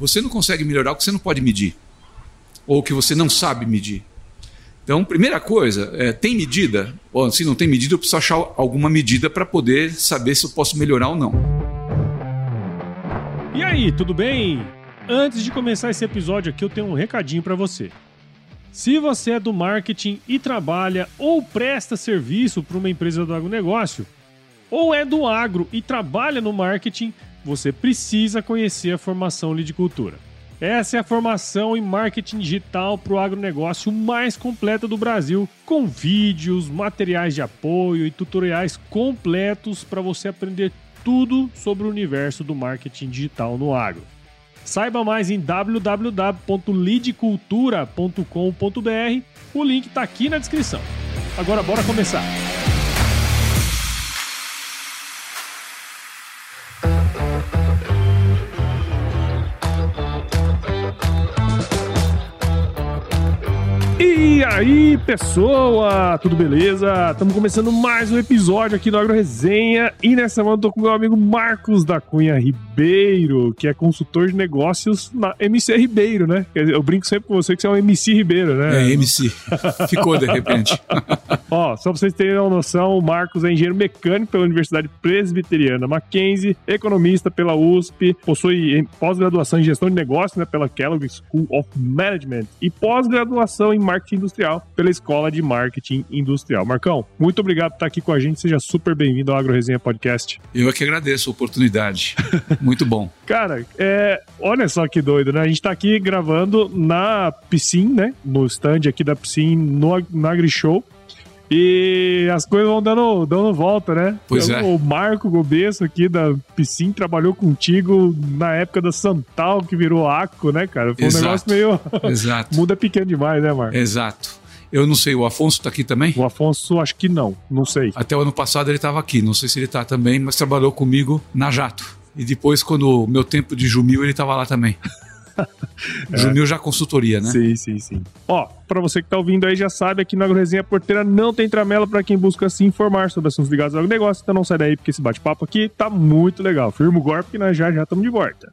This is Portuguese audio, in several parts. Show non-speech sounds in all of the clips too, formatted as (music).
Você não consegue melhorar o que você não pode medir, ou o que você não sabe medir. Então, primeira coisa, é, tem medida? Ou se não tem medida, eu preciso achar alguma medida para poder saber se eu posso melhorar ou não. E aí, tudo bem? Antes de começar esse episódio aqui, eu tenho um recadinho para você. Se você é do marketing e trabalha ou presta serviço para uma empresa do agronegócio, ou é do agro e trabalha no marketing, você precisa conhecer a formação Lidicultura. Essa é a formação em marketing digital para o agronegócio mais completa do Brasil, com vídeos, materiais de apoio e tutoriais completos para você aprender tudo sobre o universo do marketing digital no agro. Saiba mais em www.lidcultura.com.br. O link está aqui na descrição. Agora bora começar. E aí, pessoa, tudo beleza? Estamos começando mais um episódio aqui do Agro Resenha e nessa semana eu tô com meu amigo Marcos da Cunha Ribeiro, que é consultor de negócios na MC Ribeiro, né? Eu brinco sempre com você que você é um MC Ribeiro, né? É, MC. Ficou de repente. (laughs) Ó, só pra vocês terem uma noção, o Marcos é engenheiro mecânico pela Universidade Presbiteriana Mackenzie, economista pela USP, possui pós-graduação em gestão de negócios né, pela Kellogg School of Management e pós-graduação em marketing industrial pela Escola de Marketing Industrial. Marcão, muito obrigado por estar aqui com a gente. Seja super bem-vindo ao Agro Resenha Podcast. Eu é que agradeço a oportunidade. (laughs) muito bom. Cara, é, olha só que doido, né? A gente tá aqui gravando na piscina, né? No stand aqui da piscina, no, no AgriShow. E as coisas vão dando, dando volta, né? Pois então, é. O Marco Gobeço aqui da Piscin trabalhou contigo na época da Santal, que virou Aco, né, cara? Foi um Exato. negócio meio. (laughs) Exato. Muda pequeno demais, né, Marco? Exato. Eu não sei, o Afonso tá aqui também? O Afonso, acho que não. Não sei. Até o ano passado ele estava aqui, não sei se ele está também, mas trabalhou comigo na Jato. E depois, quando o meu tempo de Jumil, ele estava lá também. (laughs) Jumil já consultoria, né? Sim, sim, sim. Ó, pra você que tá ouvindo aí, já sabe, aqui na Agroresenha Porteira não tem tramela pra quem busca se informar sobre assuntos ligados ao negócio, então não sai daí, porque esse bate-papo aqui tá muito legal. Firma o golpe que nós já já estamos de volta.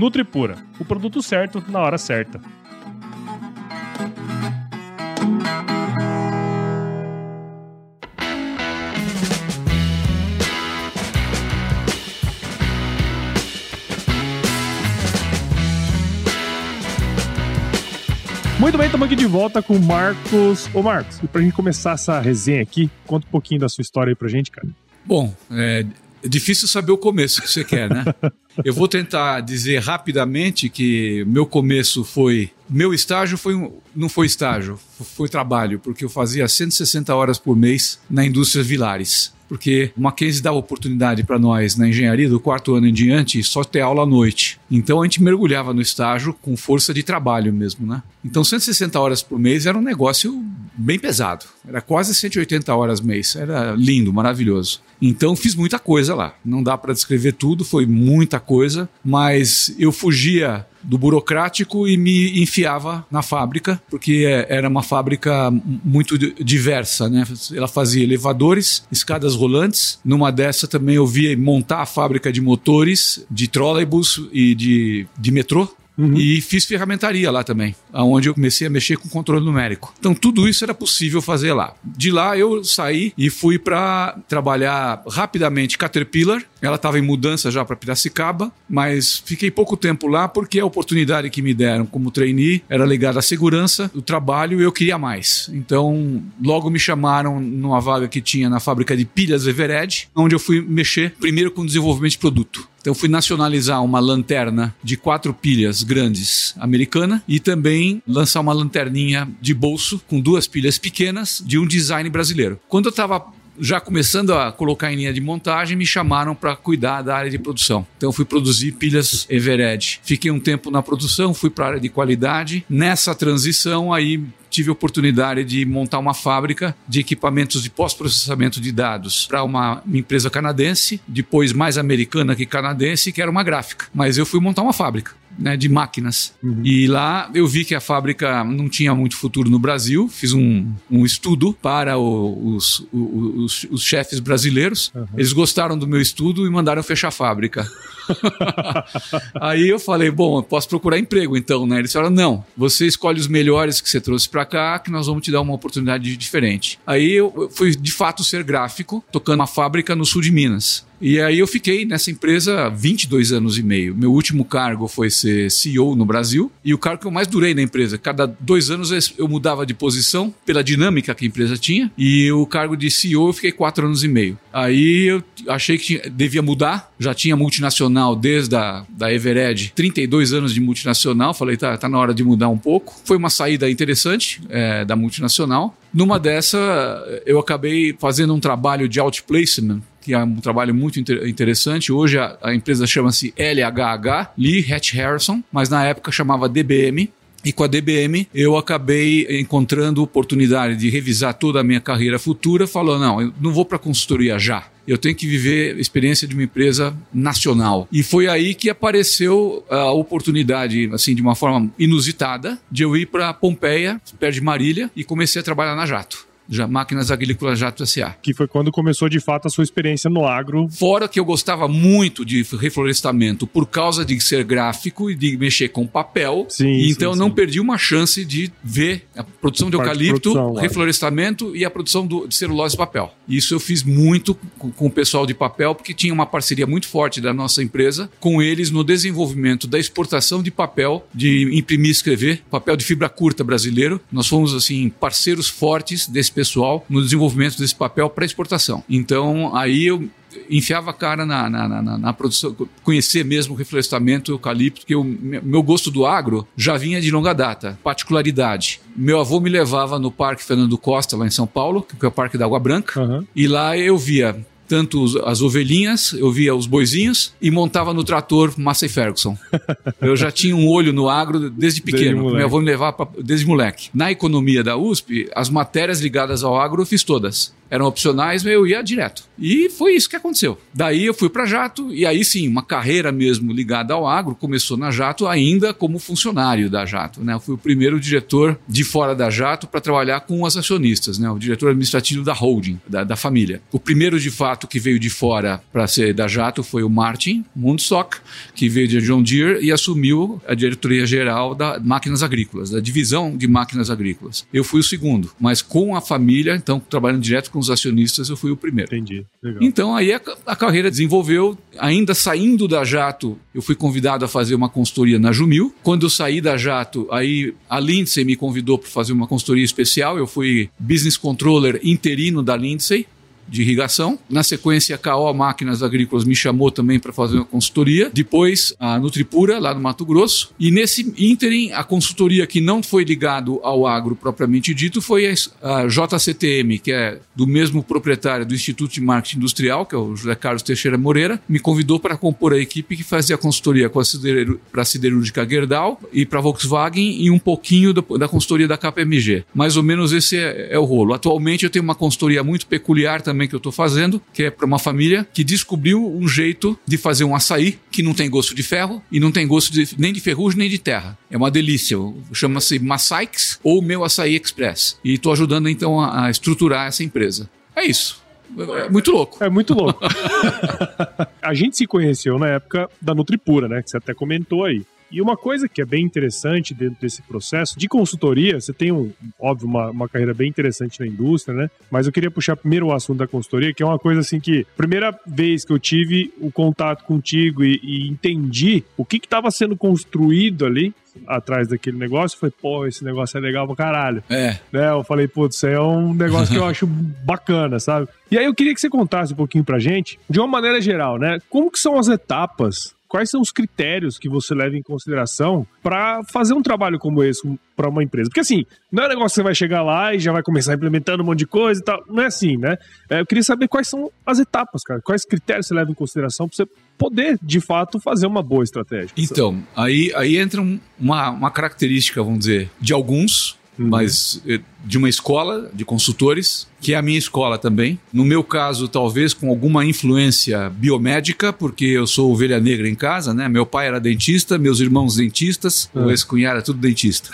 Nutripura, o produto certo na hora certa. Muito bem, estamos aqui de volta com o Marcos. Ô Marcos, e pra gente começar essa resenha aqui, conta um pouquinho da sua história aí pra gente, cara. Bom, é difícil saber o começo que você quer, né? (laughs) Eu vou tentar dizer rapidamente que meu começo foi. Meu estágio foi um, não foi estágio, foi trabalho, porque eu fazia 160 horas por mês na indústria Vilares. Porque o Mackenzie dava oportunidade para nós na engenharia do quarto ano em diante só ter aula à noite. Então a gente mergulhava no estágio com força de trabalho mesmo, né? Então 160 horas por mês era um negócio bem pesado. Era quase 180 horas mês. Era lindo, maravilhoso. Então fiz muita coisa lá. Não dá para descrever tudo, foi muita coisa, mas eu fugia do burocrático e me enfiava na fábrica, porque era uma fábrica muito diversa, né? Ela fazia elevadores, escadas rolantes. Numa dessa também eu via montar a fábrica de motores, de trolleybus e de, de metrô. Uhum. E fiz ferramentaria lá também, onde eu comecei a mexer com controle numérico. Então tudo isso era possível fazer lá. De lá eu saí e fui para trabalhar rapidamente Caterpillar. Ela estava em mudança já para Piracicaba, mas fiquei pouco tempo lá porque a oportunidade que me deram como trainee era ligada à segurança do trabalho e eu queria mais. Então logo me chamaram numa vaga que tinha na fábrica de pilhas Evered, onde eu fui mexer primeiro com desenvolvimento de produto. Então fui nacionalizar uma lanterna de quatro pilhas grandes americana e também lançar uma lanterninha de bolso com duas pilhas pequenas de um design brasileiro. Quando eu estava já começando a colocar em linha de montagem, me chamaram para cuidar da área de produção. Então fui produzir pilhas Evered. Fiquei um tempo na produção, fui para a área de qualidade. Nessa transição aí tive a oportunidade de montar uma fábrica de equipamentos de pós-processamento de dados para uma empresa canadense, depois mais americana que canadense, que era uma gráfica. Mas eu fui montar uma fábrica né, de máquinas. Uhum. E lá eu vi que a fábrica não tinha muito futuro no Brasil. Fiz um, um estudo para o, os, os, os, chefes brasileiros. Uhum. Eles gostaram do meu estudo e mandaram fechar a fábrica. (laughs) Aí eu falei, bom, posso procurar emprego então, né? Eles falaram, não, você escolhe os melhores que você trouxe para cá, que nós vamos te dar uma oportunidade diferente. Aí eu fui de fato ser gráfico, tocando uma fábrica no sul de Minas. E aí eu fiquei nessa empresa 22 anos e meio. Meu último cargo foi ser CEO no Brasil e o cargo que eu mais durei na empresa. Cada dois anos eu mudava de posição pela dinâmica que a empresa tinha e o cargo de CEO eu fiquei quatro anos e meio. Aí eu achei que devia mudar. Já tinha multinacional desde a da Evered, 32 anos de multinacional. Falei, tá, tá na hora de mudar um pouco. Foi uma saída interessante é, da multinacional. Numa dessa, eu acabei fazendo um trabalho de outplacement que é um trabalho muito inter interessante. Hoje a, a empresa chama-se LHH, Lee Hatch Harrison, mas na época chamava DBM. E com a DBM eu acabei encontrando oportunidade de revisar toda a minha carreira futura, falando, não, eu não vou para consultoria já. Eu tenho que viver a experiência de uma empresa nacional. E foi aí que apareceu a oportunidade, assim, de uma forma inusitada, de eu ir para Pompeia, perto de Marília, e comecei a trabalhar na Jato. Máquinas Agrícolas Jato S.A. Que foi quando começou de fato a sua experiência no agro. Fora que eu gostava muito de reflorestamento por causa de ser gráfico e de mexer com papel. Sim, então sim, não sim. perdi uma chance de ver a produção de eucalipto, de produção, reflorestamento e a produção do, de celulose e papel. Isso eu fiz muito com, o pessoal de papel, porque tinha uma parceria muito forte da nossa empresa com eles no desenvolvimento da exportação de papel, de imprimir e escrever, papel de fibra curta brasileiro. Nós fomos assim parceiros fortes desse pessoal no desenvolvimento desse papel para exportação. Então, aí eu enfiava a cara na, na, na, na, produção, conhecer mesmo o reflorestamento, o eucalipto, que o meu gosto do agro já vinha de longa data. Particularidade: meu avô me levava no Parque Fernando Costa, lá em São Paulo, que é o Parque da Água Branca, uhum. e lá eu via tanto as ovelhinhas, eu via os boizinhos e montava no trator Massey Ferguson. (laughs) eu já tinha um olho no agro desde pequeno. Desde Meu avô me levava desde moleque. Na economia da USP, as matérias ligadas ao agro eu fiz todas eram opcionais, eu ia direto. E foi isso que aconteceu. Daí eu fui para Jato, e aí sim, uma carreira mesmo ligada ao agro começou na Jato ainda como funcionário da Jato. Né? Eu fui o primeiro diretor de fora da Jato para trabalhar com os acionistas, né? o diretor administrativo da holding, da, da família. O primeiro de fato que veio de fora para ser da Jato foi o Martin Mundstock, que veio de John Deere e assumiu a diretoria geral da Máquinas Agrícolas, da divisão de máquinas agrícolas. Eu fui o segundo, mas com a família, então trabalhando direto com os acionistas, eu fui o primeiro. Entendi. Legal. Então aí a, a, carreira desenvolveu, ainda saindo da Jato, eu fui convidado a fazer uma consultoria na Jumil. Quando eu saí da Jato, aí a Lindsay me convidou para fazer uma consultoria especial. Eu fui business controller interino da Lindsay de irrigação. Na sequência, a KO Máquinas Agrícolas me chamou também para fazer uma consultoria. Depois, a Nutripura, lá no Mato Grosso. E nesse ínterim, a consultoria que não foi ligado ao agro propriamente dito foi a JCTM, que é do mesmo proprietário do Instituto de Marketing Industrial, que é o José Carlos Teixeira Moreira, me convidou para compor a equipe que fazia a consultoria para a siderúrgica Gerdau e para a Volkswagen e um pouquinho da, da consultoria da KPMG. Mais ou menos esse é, é o rolo. Atualmente eu tenho uma consultoria muito peculiar também também que eu estou fazendo, que é para uma família que descobriu um jeito de fazer um açaí que não tem gosto de ferro e não tem gosto de, nem de ferrugem nem de terra. É uma delícia. Chama-se Massaix ou Meu Açaí Express. E estou ajudando então a, a estruturar essa empresa. É isso. É muito louco. É muito louco. (laughs) a gente se conheceu na época da Nutripura, né? Que você até comentou aí. E uma coisa que é bem interessante dentro desse processo de consultoria, você tem, um, óbvio, uma, uma carreira bem interessante na indústria, né? Mas eu queria puxar primeiro o assunto da consultoria, que é uma coisa assim que, primeira vez que eu tive o contato contigo e, e entendi o que estava sendo construído ali, atrás daquele negócio, foi, pô, esse negócio é legal pra caralho. É. Né? Eu falei, putz, isso aí é um negócio que eu (laughs) acho bacana, sabe? E aí eu queria que você contasse um pouquinho pra gente, de uma maneira geral, né? Como que são as etapas quais são os critérios que você leva em consideração para fazer um trabalho como esse para uma empresa? Porque assim, não é um negócio que você vai chegar lá e já vai começar implementando um monte de coisa e tal. Não é assim, né? É, eu queria saber quais são as etapas, cara. Quais critérios você leva em consideração para você poder, de fato, fazer uma boa estratégia. Então, aí, aí entra uma, uma característica, vamos dizer, de alguns, uhum. mas eh, de uma escola de consultores, que é a minha escola também. No meu caso, talvez com alguma influência biomédica, porque eu sou ovelha negra em casa, né? Meu pai era dentista, meus irmãos dentistas, é. o ex-cunhado era tudo dentista.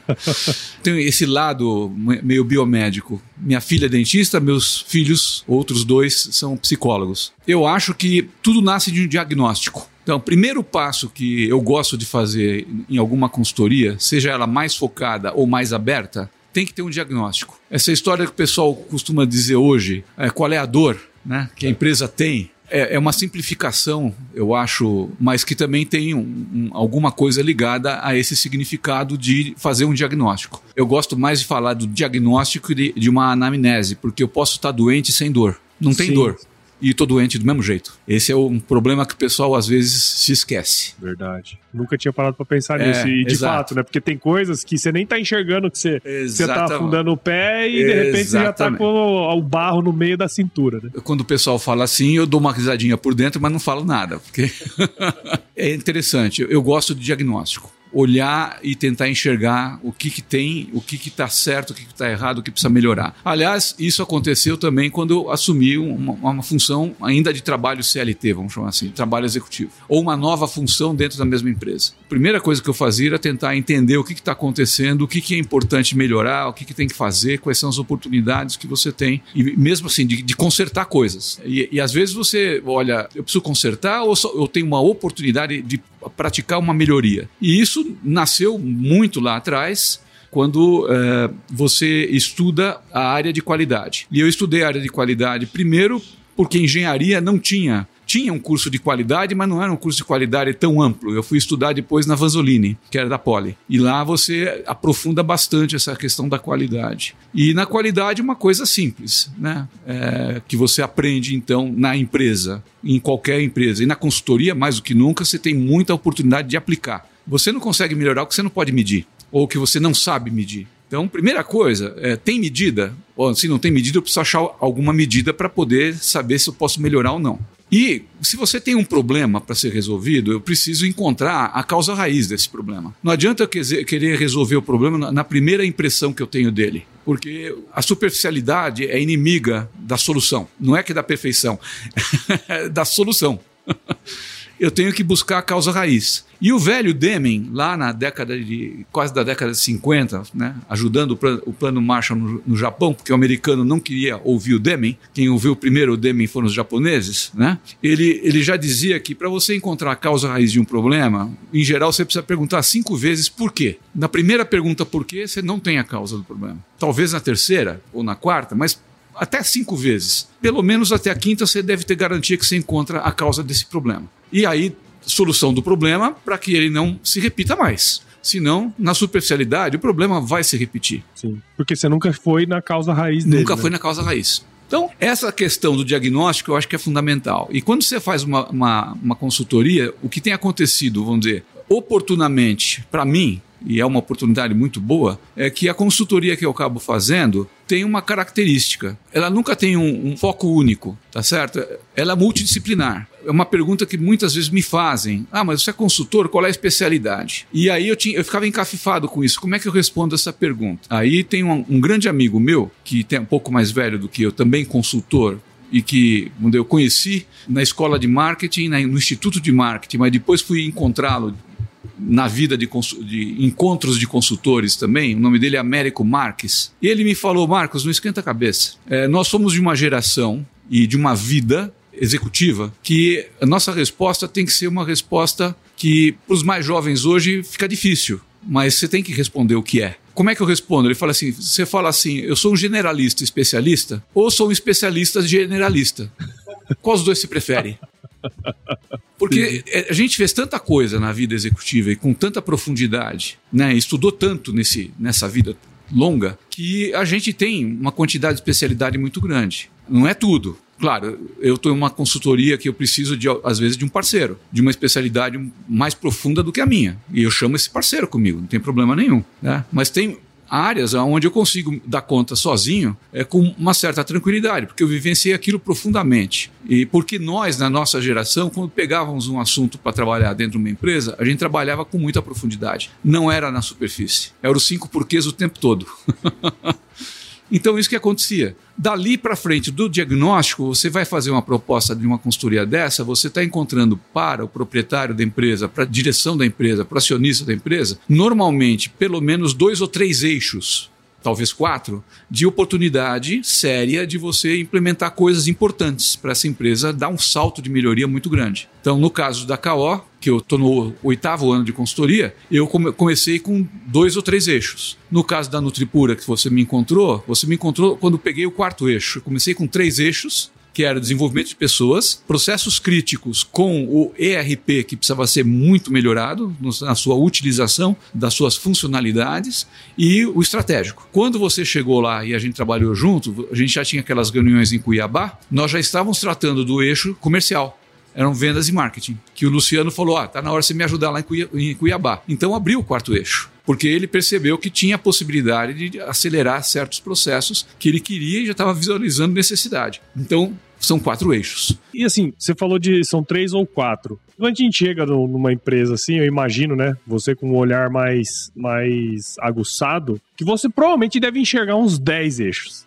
(laughs) Tem esse lado meio biomédico. Minha filha é dentista, meus filhos, outros dois, são psicólogos. Eu acho que tudo nasce de um diagnóstico. Então, o primeiro passo que eu gosto de fazer em alguma consultoria, seja ela mais focada ou mais aberta, tem que ter um diagnóstico. Essa história que o pessoal costuma dizer hoje, é, qual é a dor né, que a empresa tem, é, é, uma simplificação, eu acho, mas que também tem um, um, alguma coisa ligada a esse significado de fazer um diagnóstico. Eu gosto mais de falar do diagnóstico de, de uma anamnese, porque eu posso estar doente sem dor. Não tem Sim. dor e tô doente do mesmo jeito. Esse é um problema que o pessoal às vezes se esquece. Verdade. Nunca tinha parado para pensar é, nisso. E de exato. fato, né? Porque tem coisas que você nem tá enxergando que você, você tá afundando o pé e de repente você já tá com o, o barro no meio da cintura, né? Quando o pessoal fala assim, eu dou uma risadinha por dentro, mas não falo nada. Porque (laughs) é interessante. Eu gosto de diagnóstico olhar e tentar enxergar o que, que tem, o que está certo, o que está errado, o que precisa melhorar. Aliás, isso aconteceu também quando eu assumi uma, uma, função ainda de trabalho CLT, vamos chamar assim, trabalho executivo, ou uma nova função dentro da mesma empresa. A primeira coisa que eu fazia era tentar entender o que está acontecendo, o que, que é importante melhorar, o que, que tem que fazer, quais são as oportunidades que você tem, e mesmo assim, de, de consertar coisas. E, e, às vezes você, olha, eu preciso consertar ou só, eu tenho uma oportunidade de praticar uma melhoria. E isso nasceu muito lá atrás, quando é, você estuda a área de qualidade. E eu estudei a área de qualidade primeiro porque engenharia não tinha tinha um curso de qualidade, mas não era um curso de qualidade tão amplo. Eu fui estudar depois na Vanzolini, que era da Poli. E lá você aprofunda bastante essa questão da qualidade. E na qualidade, uma coisa simples, né? É, que você aprende, então, na empresa, em qualquer empresa. E na consultoria, mais do que nunca, você tem muita oportunidade de aplicar. Você não consegue melhorar o que você não pode medir, ou o que você não sabe medir. Então, primeira coisa, é, tem medida? Ou se não tem medida, eu preciso achar alguma medida para poder saber se eu posso melhorar ou não. E se você tem um problema para ser resolvido, eu preciso encontrar a causa raiz desse problema. Não adianta eu querer resolver o problema na primeira impressão que eu tenho dele, porque a superficialidade é inimiga da solução. Não é que da perfeição, (laughs) é da solução. (laughs) eu tenho que buscar a causa raiz. E o velho Deming, lá na década de quase da década de 50, né, ajudando o plano, o plano Marshall no, no, Japão, porque o americano não queria ouvir o Deming, quem ouviu primeiro o Deming foram os japoneses, né? Ele, ele já dizia que para você encontrar a causa raiz de um problema, em geral você precisa perguntar cinco vezes por quê. Na primeira pergunta por quê, você não tem a causa do problema. Talvez na terceira ou na quarta, mas até cinco vezes. Pelo menos até a quinta você deve ter garantia que você encontra a causa desse problema. E aí, solução do problema para que ele não se repita mais. Senão, na superficialidade, o problema vai se repetir. Sim, porque você nunca foi na causa raiz dele. Nunca né? foi na causa raiz. Então, essa questão do diagnóstico eu acho que é fundamental. E quando você faz uma, uma, uma consultoria, o que tem acontecido, vamos dizer, oportunamente, para mim, e é uma oportunidade muito boa, é que a consultoria que eu acabo fazendo tem uma característica. Ela nunca tem um, um, foco único, tá certo? Ela é multidisciplinar. É uma pergunta que muitas vezes me fazem. Ah, mas você é consultor, qual é a especialidade? E aí eu, tinha, eu ficava encafifado com isso. Como é que eu respondo essa pergunta? Aí tem um, um grande amigo meu, que tem um pouco mais velho do que eu, também consultor, e que eu conheci na escola de marketing, no Instituto de Marketing, mas depois fui encontrá-lo na vida de, de, encontros de consultores também. O nome dele é Américo Marques. E ele me falou: Marcos, não esquenta a cabeça. É, nós somos de uma geração e de uma vida executiva que a nossa resposta tem que ser uma resposta que para os mais jovens hoje fica difícil, mas você tem que responder o que é. Como é que eu respondo? Ele fala assim: você fala assim, eu sou um generalista especialista ou sou um especialista generalista? Qual dos dois se prefere? Porque é, a gente fez tanta coisa na vida executiva e com tanta profundidade, né? Estudou tanto nesse, nessa vida longa que a gente tem uma quantidade de especialidade muito grande. Não é tudo, Claro, eu estou em uma consultoria que eu preciso, de, às vezes, de um parceiro, de uma especialidade mais profunda do que a minha. E eu chamo esse parceiro comigo, não tem problema nenhum. Né? Mas tem áreas onde eu consigo dar conta sozinho é, com uma certa tranquilidade, porque eu vivenciei aquilo profundamente. E porque nós, na nossa geração, quando pegávamos um assunto para trabalhar dentro de uma empresa, a gente trabalhava com muita profundidade. Não era na superfície. Era os cinco porquês o tempo todo. (laughs) Então, isso que acontecia. Dali para frente do diagnóstico, você vai fazer uma proposta de uma consultoria dessa, você está encontrando para o proprietário da empresa, para a direção da empresa, para o acionista da empresa, normalmente pelo menos dois ou três eixos talvez quatro, de oportunidade séria de você implementar coisas importantes para essa empresa dar um salto de melhoria muito grande. Então, no caso da KO, que eu estou no oitavo ano de consultoria, eu comecei com dois ou três eixos. No caso da Nutripura, que você me encontrou, você me encontrou quando peguei o quarto eixo. Eu comecei com três eixos que era desenvolvimento de pessoas, processos críticos com o ERP, que precisava ser muito melhorado na sua utilização das suas funcionalidades, e o estratégico. Quando você chegou lá e a gente trabalhou junto, a gente já tinha aquelas reuniões em Cuiabá, nós já estávamos tratando do eixo comercial eram vendas e marketing. Que o Luciano falou: ah, tá na hora de você me ajudar lá em Cuiabá. Então abriu o quarto eixo porque ele percebeu que tinha a possibilidade de acelerar certos processos que ele queria e já estava visualizando necessidade. Então, são quatro eixos. E assim, você falou de são três ou quatro. Quando a gente chega numa empresa assim, eu imagino, né? Você com um olhar mais, mais aguçado, que você provavelmente deve enxergar uns dez eixos.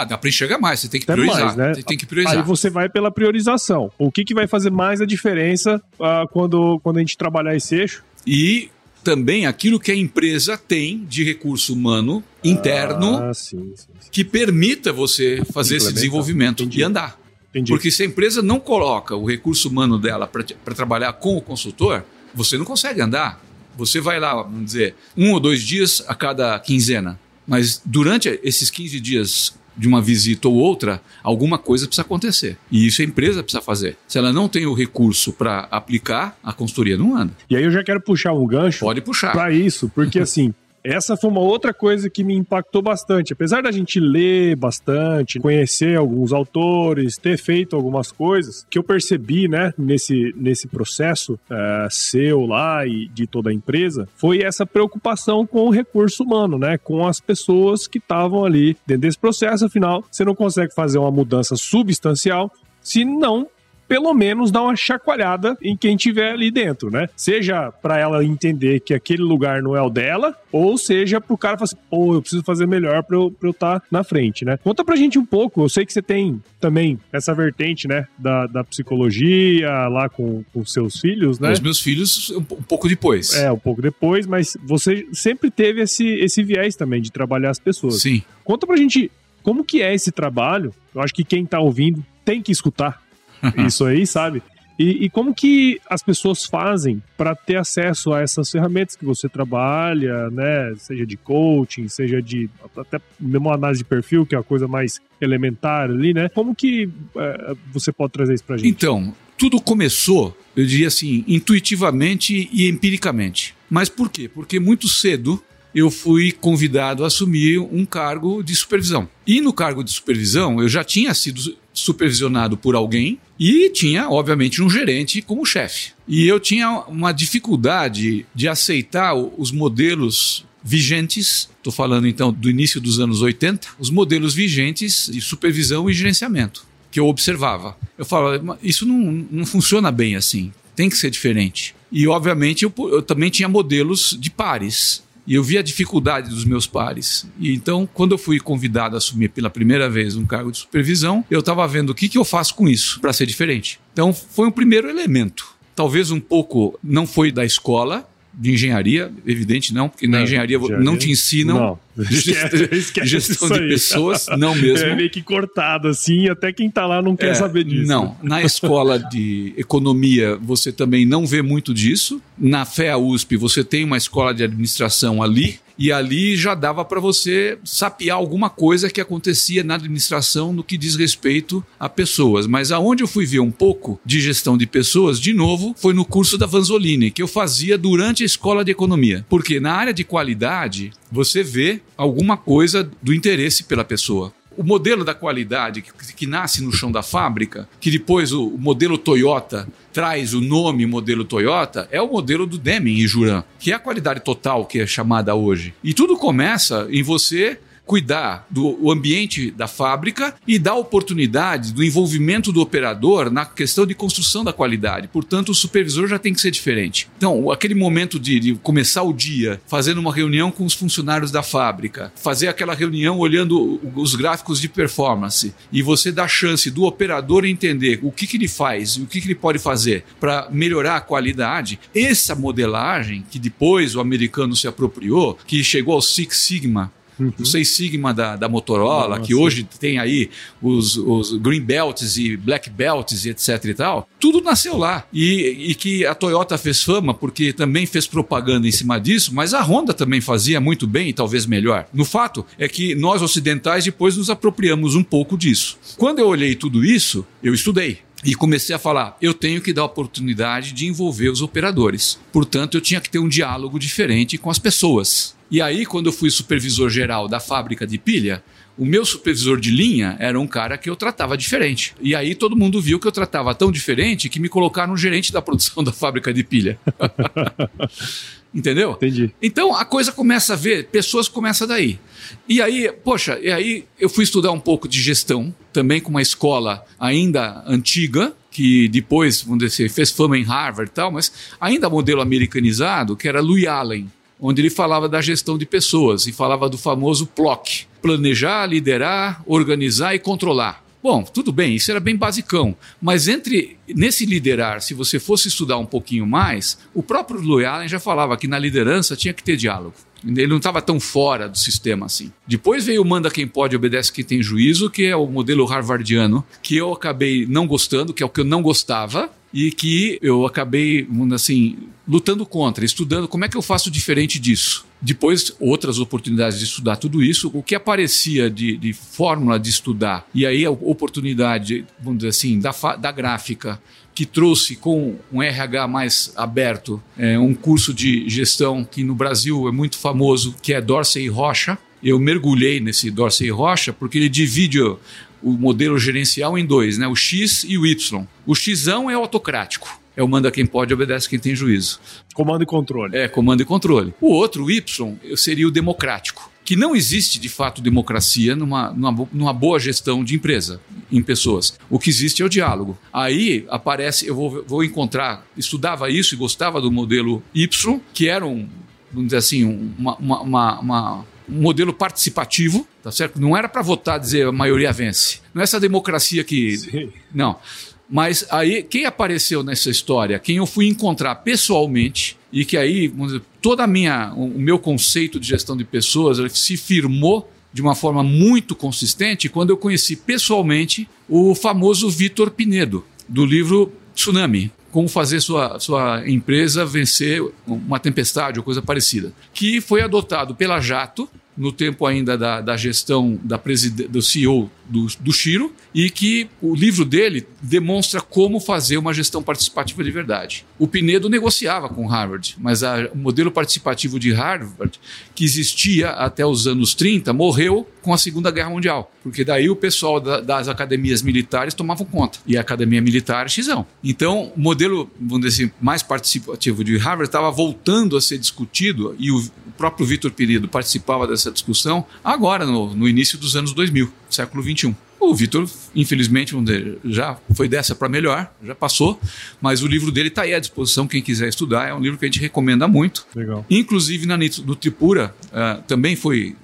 Ah, dá para enxergar mais, você tem que priorizar. Mais, né? Tem que priorizar. Aí você vai pela priorização. O que, que vai fazer mais a diferença uh, quando, quando a gente trabalhar esse eixo? E também aquilo que a empresa tem de recurso humano interno ah, sim, sim, sim. que permita você fazer esse desenvolvimento Entendi. e andar. Entendi. Porque se a empresa não coloca o recurso humano dela para trabalhar com o consultor, você não consegue andar. Você vai lá, vamos dizer, um ou dois dias a cada quinzena. Mas durante esses 15 dias de uma visita ou outra, alguma coisa precisa acontecer. E isso a empresa precisa fazer. Se ela não tem o recurso para aplicar, a consultoria não anda. E aí eu já quero puxar um gancho. Pode puxar. Para isso, porque assim, essa foi uma outra coisa que me impactou bastante. Apesar da gente ler bastante, conhecer alguns autores, ter feito algumas coisas, que eu percebi, né, nesse, nesse processo uh, seu lá e de toda a empresa, foi essa preocupação com o recurso humano, né, com as pessoas que estavam ali dentro desse processo. Afinal, você não consegue fazer uma mudança substancial se não pelo menos dar uma chacoalhada em quem tiver ali dentro, né? Seja para ela entender que aquele lugar não é o dela, ou seja pro cara falar assim, pô, eu preciso fazer melhor pra eu estar tá na frente, né? Conta pra gente um pouco, eu sei que você tem também essa vertente, né, da, da psicologia lá com, com seus filhos, né? Os meus filhos um, pouco depois. É, um pouco depois, mas você sempre teve esse, esse viés também de trabalhar as pessoas. Sim. Conta pra gente como que é esse trabalho. Eu acho que quem tá ouvindo tem que escutar (laughs) isso aí, sabe? E, e, como que as pessoas fazem para ter acesso a essas ferramentas que você trabalha, né? Seja de coaching, seja de até mesmo análise de perfil, que é a coisa mais elementar ali, né? Como que é, você pode trazer isso para gente? Então, tudo começou, eu diria assim, intuitivamente e empiricamente. Mas por quê? Porque muito cedo eu fui convidado a assumir um cargo de supervisão. E no cargo de supervisão, eu já tinha sido supervisionado por alguém e tinha, obviamente, um gerente como chefe. E eu tinha uma dificuldade de aceitar os modelos vigentes, estou falando então do início dos anos 80, os modelos vigentes de supervisão e gerenciamento que eu observava. Eu falava, isso não, não funciona bem assim, tem que ser diferente. E, obviamente, eu, eu também tinha modelos de pares. E eu vi a dificuldade dos meus pares. E então, quando eu fui convidado a assumir pela primeira vez um cargo de supervisão, eu estava vendo o que, que eu faço com isso para ser diferente. Então, foi um primeiro elemento. Talvez um pouco não foi da escola, de engenharia, evidente não, porque na engenharia, engenharia não te ensinam não. (laughs) Esquece, esquece gestão de pessoas, não (laughs) mesmo. É meio que cortado assim, até quem está lá não quer é, saber disso. Não, na escola de economia você também não vê muito disso. Na FEA USP você tem uma escola de administração ali, e ali já dava para você sapear alguma coisa que acontecia na administração no que diz respeito a pessoas. Mas aonde eu fui ver um pouco de gestão de pessoas, de novo, foi no curso da Vanzolini, que eu fazia durante a escola de economia. Porque na área de qualidade, você vê alguma coisa do interesse pela pessoa o modelo da qualidade que, que, nasce no chão da fábrica, que depois o, o, modelo Toyota traz o nome modelo Toyota, é o modelo do Deming e Juran, que é a qualidade total que é chamada hoje. E tudo começa em você cuidar do ambiente da fábrica e dar oportunidade do envolvimento do operador na questão de construção da qualidade. Portanto, o supervisor já tem que ser diferente. Então, aquele momento de, de começar o dia fazendo uma reunião com os funcionários da fábrica, fazer aquela reunião olhando os gráficos de performance e você dá chance do operador entender o que, que ele faz e o que, que ele pode fazer para melhorar a qualidade, essa modelagem que depois o americano se apropriou, que chegou ao Six Sigma, Uhum. O Seis Sigma da, da Motorola, Nossa. que hoje tem aí os, os Green Belts e Black Belts e etc e tal, tudo nasceu lá. E, e que a Toyota fez fama porque também fez propaganda em cima disso, mas a Honda também fazia muito bem e talvez melhor. No fato é que nós ocidentais depois nos apropriamos um pouco disso. Quando eu olhei tudo isso, eu estudei. E comecei a falar, eu tenho que dar oportunidade de envolver os operadores. Portanto, eu tinha que ter um diálogo diferente com as pessoas. E aí, quando eu fui supervisor geral da fábrica de pilha, o meu supervisor de linha era um cara que eu tratava diferente. E aí todo mundo viu que eu tratava tão diferente que me colocaram gerente da produção (laughs) da fábrica de pilha. (laughs) Entendeu? Entendi. Então a coisa começa a ver, pessoas começam daí. E aí, poxa, e aí eu fui estudar um pouco de gestão, também com uma escola ainda antiga, que depois, vamos dizer, fez fama em Harvard e tal, mas ainda modelo americanizado, que era Louis Allen onde ele falava da gestão de pessoas e falava do famoso PLOC: planejar, liderar, organizar e controlar. Bom, tudo bem, isso era bem basicão, mas entre nesse liderar, se você fosse estudar um pouquinho mais, o próprio Louis Allen já falava que na liderança tinha que ter diálogo. Ele não estava tão fora do sistema assim. Depois veio o manda quem pode, obedece quem tem juízo, que é o modelo harvardiano, que eu acabei não gostando, que é o que eu não gostava, e que eu acabei, assim, lutando contra, estudando como é que eu faço diferente disso. Depois, outras oportunidades de estudar tudo isso, o que aparecia de, de fórmula de estudar, e aí a oportunidade, vamos dizer assim, da, da gráfica, que trouxe com um RH mais aberto é, um curso de gestão que no Brasil é muito famoso, que é Dorsey Rocha. Eu mergulhei nesse Dorsey Rocha porque ele divide o modelo gerencial em dois, né? o X e o Y. O X é autocrático. É o manda quem pode, obedece quem tem juízo. Comando e controle. É, comando e controle. O outro, o Y, seria o democrático que não existe de fato democracia numa, numa, numa, boa gestão de empresa, em pessoas. O que existe é o diálogo. Aí aparece, eu vou, vou encontrar, estudava isso e gostava do modelo Y, que era um, vamos dizer assim, uma, uma, uma um modelo participativo, tá certo? Não era para votar dizer a maioria vence. Não é essa democracia que. Sim. Não. Mas aí, quem apareceu nessa história? Quem eu fui encontrar pessoalmente e que aí, dizer, toda a minha, o meu conceito de gestão de pessoas se firmou de uma forma muito consistente quando eu conheci pessoalmente o famoso Vitor Pinedo, do livro Tsunami como fazer sua, sua empresa vencer uma tempestade ou coisa parecida, que foi adotado pela Jato no tempo ainda da, da gestão da do CEO do, do Shiro, e que o livro dele demonstra como fazer uma gestão participativa de verdade. O Pinedo negociava com Harvard, mas a, o modelo participativo de Harvard, que existia até os anos 30, morreu com a Segunda Guerra Mundial, porque daí o pessoal da, das academias militares tomavam conta, e a academia militar xão. Então, o modelo, vamos dizer assim, mais participativo de Harvard estava voltando a ser discutido, e o próprio Vitor Pinedo participava dessa discussão agora, no, no início dos anos 2000, século 21. O Vitor, infelizmente, já foi dessa para melhor, já passou, mas o livro dele está aí à disposição, quem quiser estudar, é um livro que a gente recomenda muito. Legal. Inclusive na Nutripura uh, também foi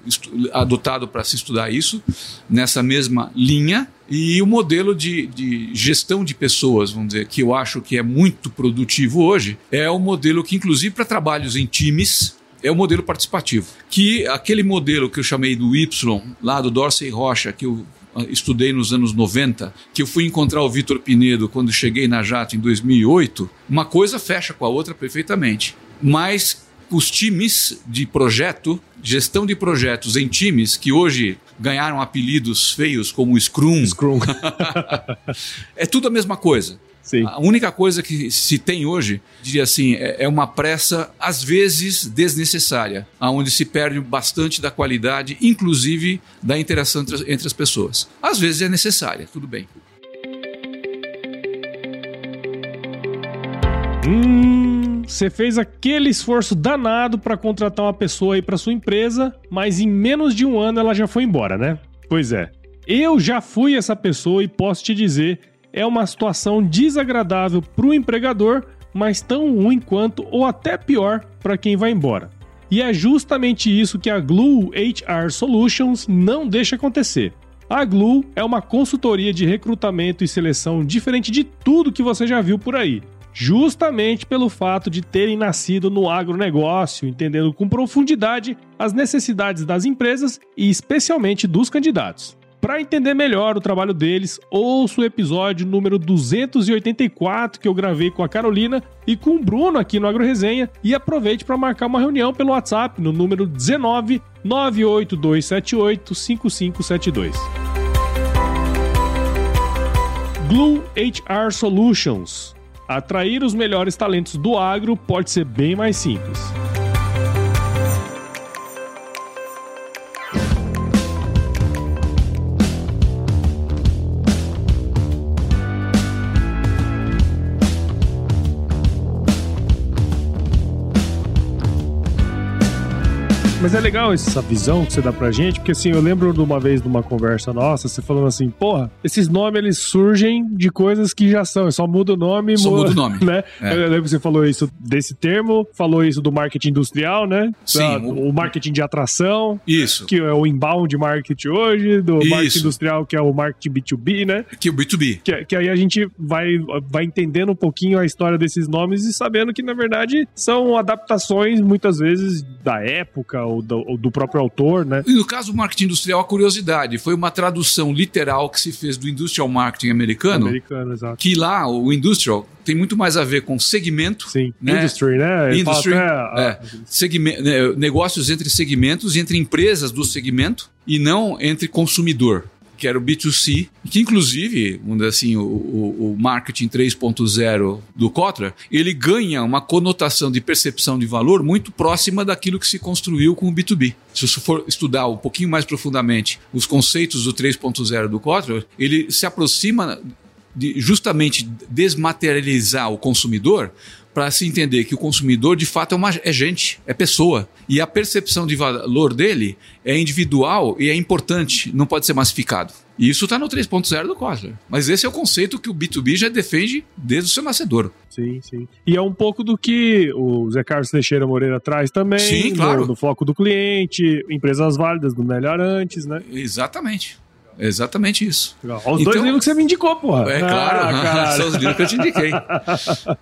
adotado para se estudar isso, nessa mesma linha, E o modelo de, de, gestão de pessoas, vamos dizer, que eu acho que é muito produtivo hoje, é o modelo que, inclusive para trabalhos em times, é o modelo participativo. Que aquele modelo que eu chamei do Y, lá do Dorsey Rocha, que eu ah, estudei nos anos 90, que eu fui encontrar o Vitor Pinedo quando cheguei na Jato em 2008, uma coisa fecha com a outra perfeitamente. Mas os times de projeto, gestão de projetos em times que hoje ganharam apelidos feios como Scrum. Scrum. (laughs) é tudo a mesma coisa. Sim. A única coisa que se tem hoje, diria assim, é, é uma pressa às vezes desnecessária, aonde se perde bastante da qualidade, inclusive da interação entre, entre as pessoas. Às vezes é necessária, tudo bem. Hum, você fez aquele esforço danado para contratar uma pessoa aí para sua empresa, mas em menos de um ano ela já foi embora, né? Pois é. Eu já fui essa pessoa e posso te dizer é uma situação desagradável para o empregador, mas tão ruim quanto ou até pior para quem vai embora. E é justamente isso que a Glue HR Solutions não deixa acontecer. A Glue é uma consultoria de recrutamento e seleção diferente de tudo que você já viu por aí. Justamente pelo fato de terem nascido no agronegócio, entendendo com profundidade as necessidades das empresas e especialmente dos candidatos. Para entender melhor o trabalho deles, ouça o episódio número 284 que eu gravei com a Carolina e com o Bruno aqui no Agro Resenha e aproveite para marcar uma reunião pelo WhatsApp no número 19 98278 5572. Glue HR Solutions. Atrair os melhores talentos do agro pode ser bem mais simples. Mas é legal essa visão que você dá pra gente, porque assim, eu lembro de uma vez de uma conversa nossa, você falando assim, porra, esses nomes eles surgem de coisas que já são, só muda o nome. Só muda o nome. (laughs) Né? É. Eu lembro que você falou isso desse termo, falou isso do marketing industrial, né? Sim. Da, o... marketing de atração. Isso. Que é o inbound marketing hoje, do isso. marketing industrial, que é o marketing B2B, né? Que é o B2B. Que, que aí a gente vai, vai entendendo um pouquinho a história desses nomes e sabendo que, na verdade, são adaptações, muitas vezes, da época ou do, ou do próprio autor, né? E no caso do marketing industrial, a curiosidade foi uma tradução literal que se fez do industrial marketing americano. Americano, exato. Que lá, o industrial, tem muito mais a ver com segmento. Sim, né? industry, né? Industry, é, segmento, né, negócios entre segmentos e entre empresas do segmento e não entre consumidor que era o B2C, que inclusive, assim, o, o, marketing 3.0 do Kotler, ele ganha uma conotação de percepção de valor muito próxima daquilo que se construiu com o B2B. Se você for estudar um pouquinho mais profundamente os conceitos do 3.0 do Kotler, ele se aproxima de justamente desmaterializar o consumidor para se entender que o consumidor de fato é, uma, é gente, é pessoa. E a percepção de valor dele é individual e é importante, não pode ser massificado. E isso está no 3.0 do Kotler. Mas esse é o conceito que o B2B já defende desde o seu nascedor. Sim, sim. E é um pouco do que o Zé Carlos Teixeira Moreira traz também. Sim, claro. Do, foco do cliente, empresas válidas, do melhor antes, né? Exatamente. Exatamente isso. Legal. Os então, dois livros que você me indicou, porra. É claro, ah, são os livros que eu te indiquei.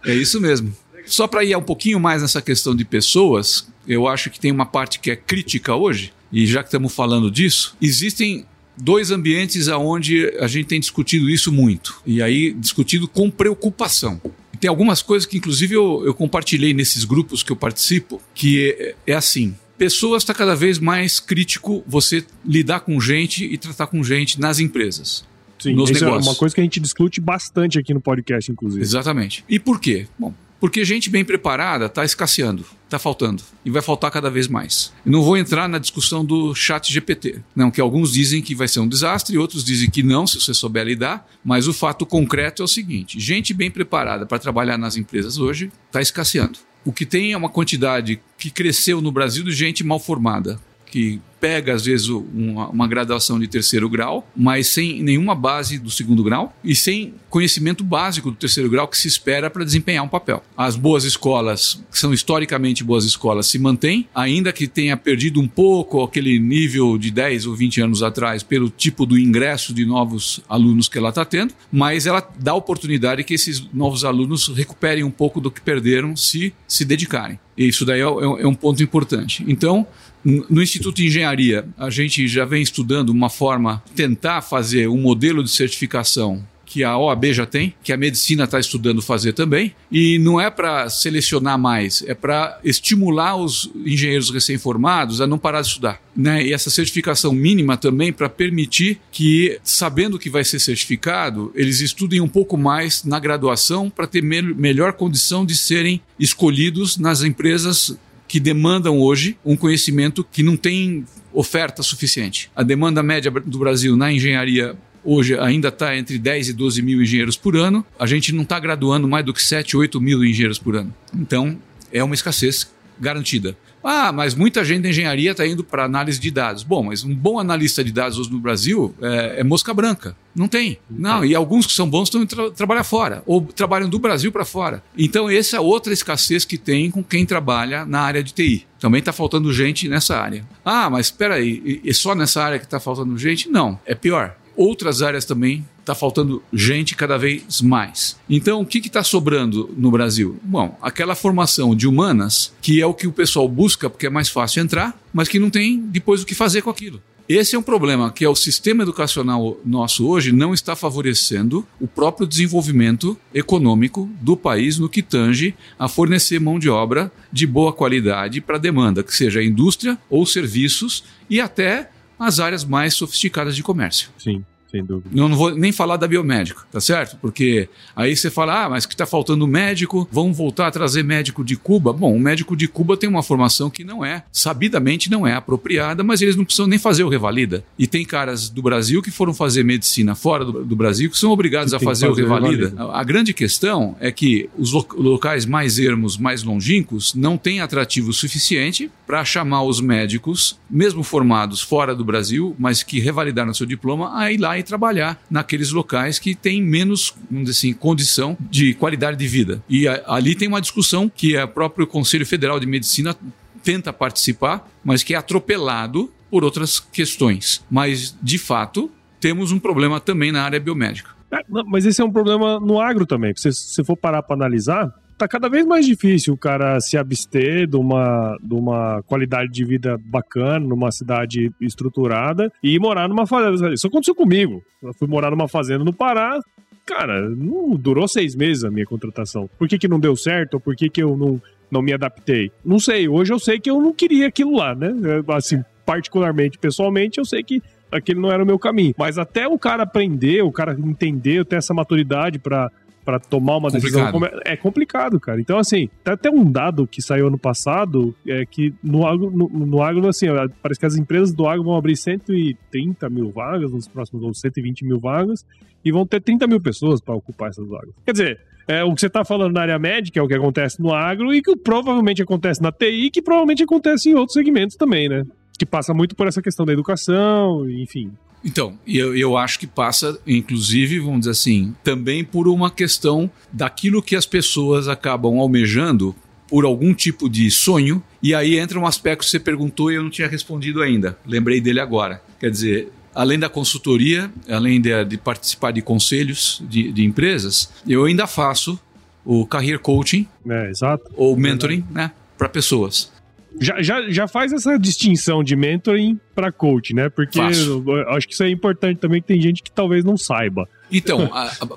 É isso mesmo. Só para ir um pouquinho mais nessa questão de pessoas, eu acho que tem uma parte que é crítica hoje, e já que estamos falando disso, existem dois ambientes onde a gente tem discutido isso muito, e aí discutido com preocupação. Tem algumas coisas que, inclusive, eu, eu compartilhei nesses grupos que eu participo, que é, é assim: pessoas está cada vez mais crítico você lidar com gente e tratar com gente nas empresas. Sim, nos negócios. é uma coisa que a gente discute bastante aqui no podcast, inclusive. Exatamente. E por quê? Bom, porque gente bem preparada está escasseando, está faltando e vai faltar cada vez mais. Eu não vou entrar na discussão do chat GPT, não, que alguns dizem que vai ser um desastre, outros dizem que não, se você souber lidar, mas o fato concreto é o seguinte: gente bem preparada para trabalhar nas empresas hoje está escasseando. O que tem é uma quantidade que cresceu no Brasil de gente mal formada, que pega, às vezes, uma, uma, graduação de terceiro grau, mas sem nenhuma base do segundo grau e sem conhecimento básico do terceiro grau que se espera para desempenhar um papel. As boas escolas, que são historicamente boas escolas, se mantêm, ainda que tenha perdido um pouco aquele nível de 10 ou 20 anos atrás pelo tipo do ingresso de novos alunos que ela está tendo, mas ela dá oportunidade que esses novos alunos recuperem um pouco do que perderam se se dedicarem. Isso daí é, é, é um ponto importante. Então, no Instituto de Engenharia, a gente já vem estudando uma forma de tentar fazer um modelo de certificação que a OAB já tem, que a medicina está estudando fazer também, e não é para selecionar mais, é para estimular os engenheiros recém-formados a não parar de estudar. Né? E essa certificação mínima também para permitir que, sabendo que vai ser certificado, eles estudem um pouco mais na graduação para ter me melhor condição de serem escolhidos nas empresas que demandam hoje um conhecimento que não tem oferta suficiente. A demanda média do Brasil na engenharia hoje ainda está entre 10 e 12 mil engenheiros por ano. A gente não está graduando mais do que 7, 8 mil engenheiros por ano. Então, é uma escassez garantida. Ah, mas muita gente da engenharia está indo para análise de dados. Bom, mas um bom analista de dados hoje no Brasil é, é mosca branca. Não tem. Não, e alguns que são bons estão tra trabalhar fora, ou trabalham do Brasil para fora. Então, essa é outra escassez que tem com quem trabalha na área de TI. Também está faltando gente nessa área. Ah, mas espera aí, é só nessa área que está faltando gente? Não, é pior outras áreas também está faltando gente cada vez mais. Então, o que está sobrando no Brasil? Bom, aquela formação de humanas, que é o que o pessoal busca porque é mais fácil entrar, mas que não tem depois o que fazer com aquilo. Esse é um problema que é o sistema educacional nosso hoje não está favorecendo o próprio desenvolvimento econômico do país no que tange a fornecer mão de obra de boa qualidade para demanda, que seja indústria ou serviços e até as áreas mais sofisticadas de comércio. Sim. Sem dúvida. Eu não vou nem falar da biomédica, tá certo? Porque aí você fala, ah, mas que está faltando médico, vamos voltar a trazer médico de Cuba. Bom, o médico de Cuba tem uma formação que não é, sabidamente não é apropriada, mas eles não precisam nem fazer o revalida. E tem caras do Brasil que foram fazer medicina fora do, do Brasil que são obrigados que a fazer, fazer, o revalida. revalida. A, a, grande questão é que os lo locais mais ermos, mais longínquos, não têm atrativo suficiente para chamar os médicos, mesmo formados fora do Brasil, mas que revalidaram seu diploma, a ir lá e trabalhar naqueles locais que têm menos, assim, condição de qualidade de vida. E a, ali tem uma discussão que o próprio Conselho Federal de Medicina tenta participar, mas que é atropelado por outras questões. Mas, de fato, temos um problema também na área biomédica. É, mas esse é um problema no agro também. Se você for parar para analisar, tá cada vez mais difícil o cara se abster de uma, de uma qualidade de vida bacana, numa cidade estruturada e morar numa fazenda. Isso aconteceu comigo. Eu fui morar numa fazenda no Pará, cara, não durou seis meses a minha contratação. Por que, que não deu certo? Ou por que, que eu não, não me adaptei? Não sei. Hoje eu sei que eu não queria aquilo lá, né? Assim, particularmente, pessoalmente, eu sei que aquele não era o meu caminho. Mas até o cara aprender, o cara entender, ter essa maturidade para para tomar uma complicado. decisão. É complicado, cara. Então, assim, tem até um dado que saiu ano passado, é que no agro, no, no agro, assim, parece que as empresas do agro vão abrir 130 mil vagas nos próximos, ou 120 mil vagas, e vão ter 30 mil pessoas para ocupar essas vagas. Quer dizer, é, o que você está falando na área médica é o que acontece no agro e que provavelmente acontece na TI, que provavelmente acontece em outros segmentos também, né? Que passa muito por essa questão da educação, enfim. Então, eu, eu acho que passa, inclusive, vamos dizer assim, também por uma questão daquilo que as pessoas acabam almejando por algum tipo de sonho, e aí entra um aspecto que você perguntou e eu não tinha respondido ainda. Lembrei dele agora. Quer dizer, além da consultoria, além de, de participar de conselhos de, de, empresas, eu ainda faço o career coaching é, ou mentoring né, para pessoas. Já, já, já faz essa distinção de mentoring para coach, né? Porque eu, eu acho que isso é importante também, que tem gente que talvez não saiba. Então, (laughs) a, a,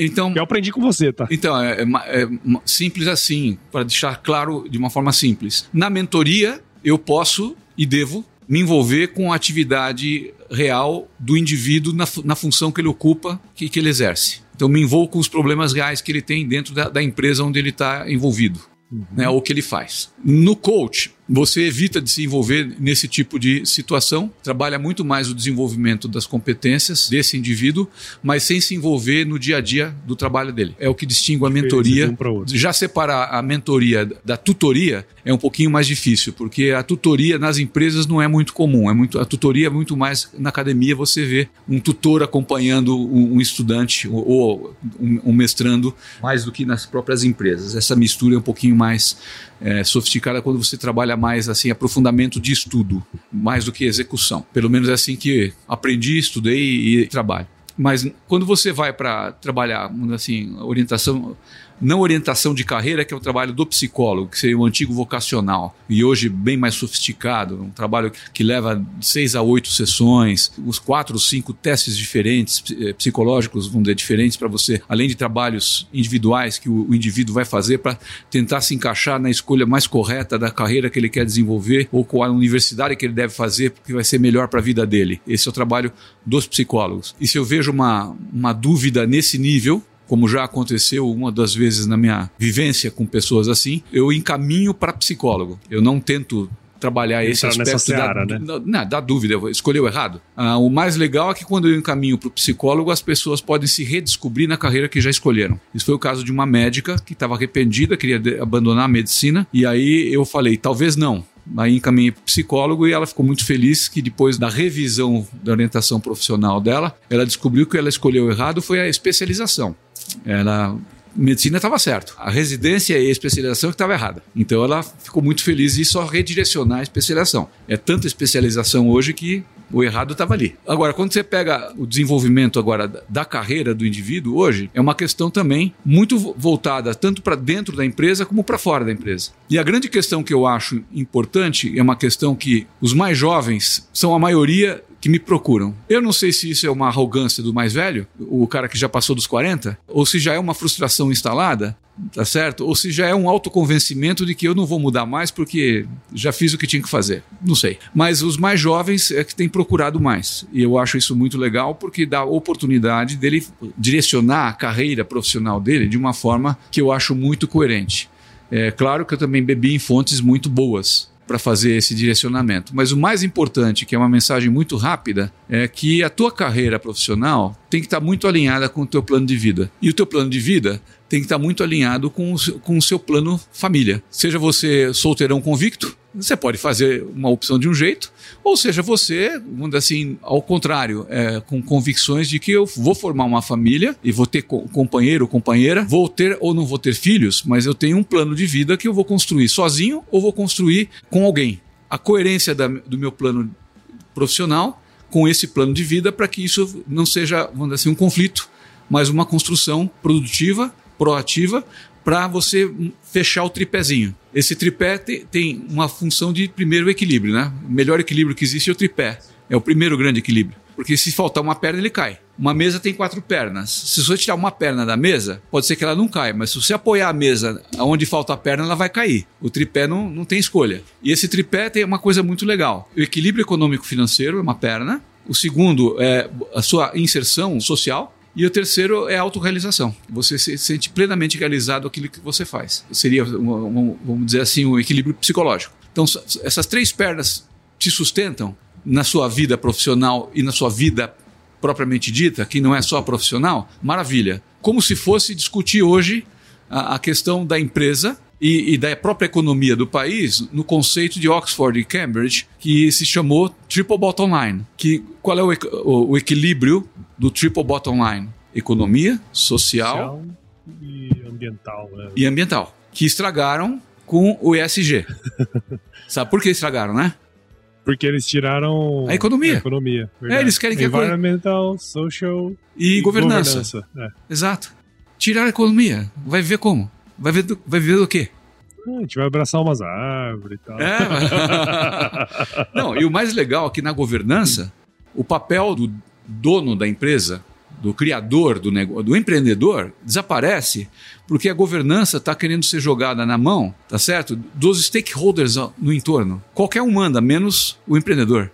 então eu aprendi com você, tá? Então, é, é, é simples assim, para deixar claro de uma forma simples. Na mentoria, eu posso e devo me envolver com a atividade real do indivíduo na, na função que ele ocupa, que, que ele exerce. Então, me envolvo com os problemas reais que ele tem dentro da, da empresa onde ele está envolvido, uhum. né, ou que ele faz. No coach, você evita de se envolver nesse tipo de situação, trabalha muito mais o desenvolvimento das competências desse indivíduo, mas sem se envolver no dia a dia do trabalho dele. É o que distingue a mentoria. Um Já separar a mentoria da tutoria é um pouquinho mais difícil, porque a tutoria nas empresas não é muito comum. É muito, a tutoria é muito mais na academia você vê um tutor acompanhando um, um estudante ou, ou um, um, mestrando mais do que nas próprias empresas. Essa mistura é um pouquinho mais é, sofisticada quando você trabalha mais assim aprofundamento de estudo, mais do que execução. Pelo menos é assim que aprendi, estudei e trabalho. Mas quando você vai para trabalhar, assim, orientação não orientação de carreira, que é o trabalho do psicólogo, que seria o antigo vocacional, e hoje bem mais sofisticado, um trabalho que leva seis a oito sessões, os quatro ou cinco testes diferentes, eh, psicológicos, vamos dizer, diferentes para você, além de trabalhos individuais que o, o indivíduo vai fazer para tentar se encaixar na escolha mais correta da carreira que ele quer desenvolver ou com a universidade que ele deve fazer, porque vai ser melhor para a vida dele. Esse é o trabalho dos psicólogos. E se eu vejo uma, uma dúvida nesse nível, como já aconteceu uma das vezes na minha vivência com pessoas assim, eu encaminho para psicólogo. Eu não tento trabalhar esse aspecto seara, da, né? da, da, dúvida, escolheu errado. Ah, o mais legal é que quando eu encaminho para o psicólogo, as pessoas podem se redescobrir na carreira que já escolheram. Isso foi o caso de uma médica que estava arrependida, queria abandonar a medicina, e aí eu falei, talvez não. Aí encaminhei para psicólogo e ela ficou muito feliz que depois da revisão da orientação profissional dela, ela descobriu que ela escolheu errado foi a especialização. Ela medicina estava certo. A residência e a especialização que estava errada. Então ela ficou muito feliz em só redirecionar a especialização. É tanta especialização hoje que o errado estava ali. Agora, quando você pega o desenvolvimento agora da carreira do indivíduo hoje, é uma questão também muito voltada tanto para dentro da empresa como para fora da empresa. E a grande questão que eu acho importante é uma questão que os mais jovens são a maioria que me procuram. Eu não sei se isso é uma arrogância do mais velho, o cara que já passou dos 40, ou se já é uma frustração instalada, tá certo? Ou se já é um autoconvencimento de que eu não vou mudar mais porque já fiz o que tinha que fazer. Não sei. Mas os mais jovens é que têm procurado mais. E eu acho isso muito legal porque dá oportunidade dele direcionar a carreira profissional dele de uma forma que eu acho muito coerente. É claro que eu também bebi em fontes muito boas para fazer esse direcionamento. Mas o mais importante, que é uma mensagem muito rápida, é que a tua carreira profissional tem que estar tá muito alinhada com o teu plano de vida. E o teu plano de vida tem que estar tá muito alinhado com o, com o seu plano família. Seja você solteirão convicto, você pode fazer uma opção de um jeito, ou seja, você, assim, ao contrário, é, com convicções de que eu vou formar uma família e vou ter companheiro ou companheira, vou ter ou não vou ter filhos, mas eu tenho um plano de vida que eu vou construir sozinho ou vou construir com alguém. A coerência da, do meu plano profissional com esse plano de vida para que isso não seja, vamos dizer assim, um conflito, mas uma construção produtiva, proativa, para você fechar o tripézinho. Esse tripé te, tem uma função de primeiro equilíbrio, né? O melhor equilíbrio que existe é o tripé. É o primeiro grande equilíbrio. Porque se faltar uma perna, ele cai. Uma mesa tem quatro pernas. Se você tirar uma perna da mesa, pode ser que ela não caia, mas se você apoiar a mesa onde falta a perna, ela vai cair. O tripé não, não tem escolha. E esse tripé tem uma coisa muito legal. O equilíbrio econômico-financeiro é uma perna. O segundo é a sua inserção social. E o terceiro é a autorrealização. Você se sente plenamente realizado aquilo que você faz. Seria, vamos dizer assim, um equilíbrio psicológico. Então, essas três pernas te sustentam na sua vida profissional e na sua vida propriamente dita, que não é só profissional, maravilha. Como se fosse discutir hoje a, a questão da empresa e, e, da própria economia do país no conceito de Oxford e Cambridge, que se chamou Triple Bottom Line. Que, qual é o, o, o equilíbrio do Triple Bottom Line? Economia, social, social e ambiental. Né? E ambiental. Que estragaram com o ESG. (laughs) Sabe por que estragaram, né? Porque eles tiraram a economia. A economia é, eles querem que Environmental, social e, e governança. governança. É. Exato. Tirar a economia. Vai ver como? Vai ver do, vai ver do quê? Ah, a gente vai abraçar umas árvores e tal. É, mas... (laughs) Não, e o mais legal é que na governança, o papel do dono da empresa, do criador do negócio, do empreendedor, desaparece porque a governança está querendo ser jogada na mão, tá certo? Dos stakeholders no entorno. Qualquer um manda, menos o empreendedor.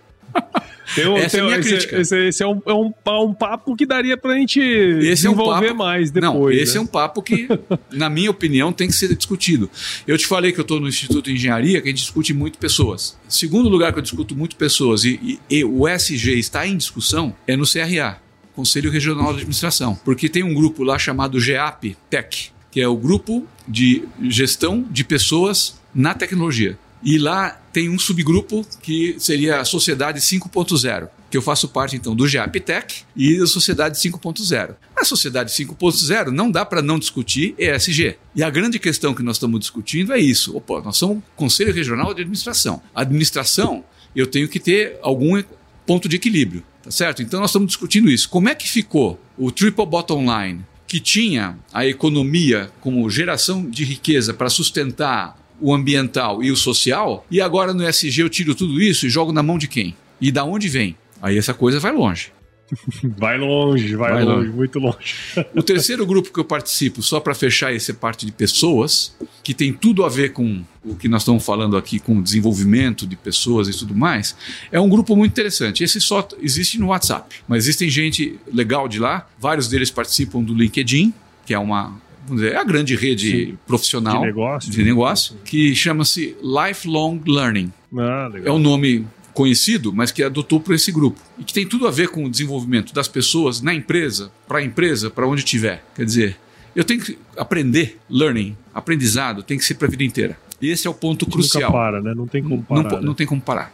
Um, Essa é a minha esse, crítica. Esse, esse é, um, é um, um, papo que daria pra gente esse desenvolver é um papo, mais depois. Não, esse né? é um papo que, na minha opinião, tem que ser discutido. Eu te falei que eu estou no Instituto de Engenharia, que a gente discute muito pessoas. Segundo lugar que eu discuto muito pessoas e, e, e o SG está em discussão é no CRA. Conselho Regional de Administração, porque tem um grupo lá chamado GEAP Tech, que é o grupo de gestão de pessoas na tecnologia. E lá tem um subgrupo que seria a Sociedade 5.0, que eu faço parte então do GEAPTEC e da Sociedade 5.0. A Sociedade 5.0 não dá para não discutir ESG. E a grande questão que nós estamos discutindo é isso. Opa, nós somos Conselho Regional de Administração. Administração, eu tenho que ter algum ponto de equilíbrio, tá certo? Então nós estamos discutindo isso. Como é que ficou o triple bottom line, que tinha a economia como geração de riqueza para sustentar o ambiental e o social, e agora no SG eu tiro tudo isso e jogo na mão de quem? E da onde vem? Aí essa coisa vai longe. (laughs) Vai longe, vai, vai longe, longe, muito longe. (laughs) O terceiro grupo que eu participo, só para fechar essa parte de pessoas, que tem tudo a ver com o que nós estamos falando aqui, com o desenvolvimento de pessoas e tudo mais, é um grupo muito interessante. Esse só existe no WhatsApp, mas existem gente legal de lá, vários deles participam do LinkedIn, que é uma vamos dizer, é a grande rede Sim. profissional de negócio, de negócio que chama-se Lifelong Learning. Ah, é um nome conhecido, mas que adotou por esse grupo e que tem tudo a ver com o desenvolvimento das pessoas na empresa, para a empresa, para onde tiver. Quer dizer, eu tenho que aprender, learning, aprendizado, tem que ser para a vida inteira. E esse é o ponto crucial. Nunca para, né? Não tem como parar. Não, né? não tem como parar.